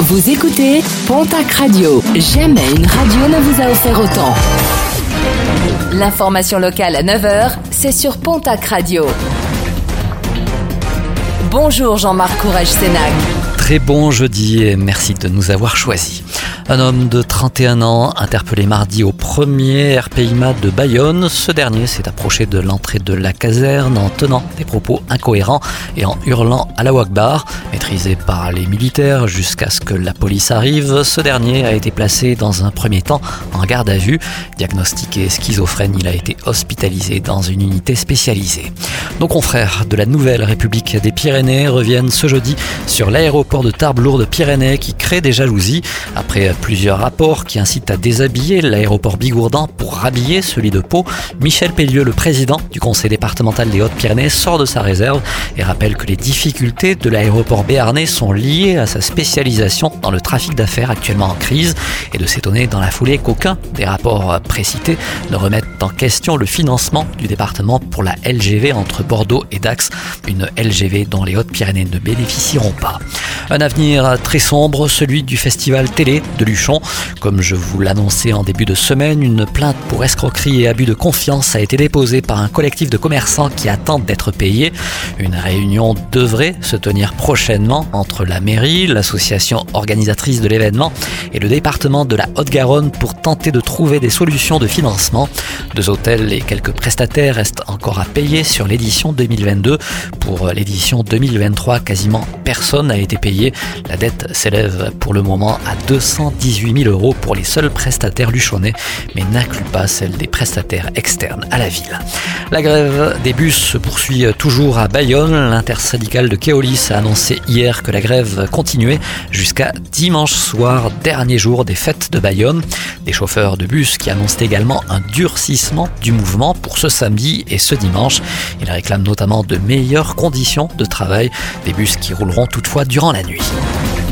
Vous écoutez Pontac Radio. Jamais une radio ne vous a offert autant. L'information locale à 9h, c'est sur Pontac Radio. Bonjour Jean-Marc Courage Sénac. Très bon jeudi et merci de nous avoir choisis. Un homme de 31 ans interpellé mardi au premier RPIMA de Bayonne. Ce dernier s'est approché de l'entrée de la caserne en tenant des propos incohérents et en hurlant à la Wakbar. Maîtrisé par les militaires jusqu'à ce que la police arrive, ce dernier a été placé dans un premier temps en garde à vue. Diagnostiqué schizophrène, il a été hospitalisé dans une unité spécialisée. Nos confrères de la Nouvelle République des Pyrénées reviennent ce jeudi sur l'aéroport de Tarbes-Lourdes-Pyrénées qui crée des jalousies après plusieurs rapports qui incitent à déshabiller l'aéroport Bigourdan pour rhabiller celui de Pau. Michel Pellieu, le président du conseil départemental des Hautes-Pyrénées, sort de sa réserve et rappelle que les difficultés de l'aéroport béarnais sont liées à sa spécialisation dans le trafic d'affaires actuellement en crise et de s'étonner dans la foulée qu'aucun des rapports précités ne remettent en question le financement du département pour la LGV entre Bordeaux et Dax, une LGV dont les Hautes-Pyrénées ne bénéficieront pas. Un avenir très sombre, celui du festival télé de Luchon. Comme je vous l'annonçais en début de semaine, une plainte pour escroquerie et abus de confiance a été déposée par un collectif de commerçants qui attendent d'être payés. Une réunion devrait se tenir prochainement entre la mairie, l'association organisatrice de l'événement et le département de la Haute-Garonne pour tenter de trouver des solutions de financement. Deux hôtels et quelques prestataires restent encore à payer sur l'édition 2022. Pour l'édition 2023, quasiment personne n'a été payé. La dette s'élève pour le moment à 218 000 euros pour les seuls prestataires luchonnais, mais n'inclut pas celle des prestataires externes à la ville. La grève des bus se poursuit toujours à Bayonne. L'intersyndicale de Keolis a annoncé hier que la grève continuait jusqu'à dimanche soir, dernier jour des fêtes de Bayonne. Des chauffeurs de bus qui annoncent également un durcissement du mouvement pour ce samedi et ce dimanche. Ils réclament notamment de meilleures conditions de travail, des bus qui rouleront toutefois durant la 女性。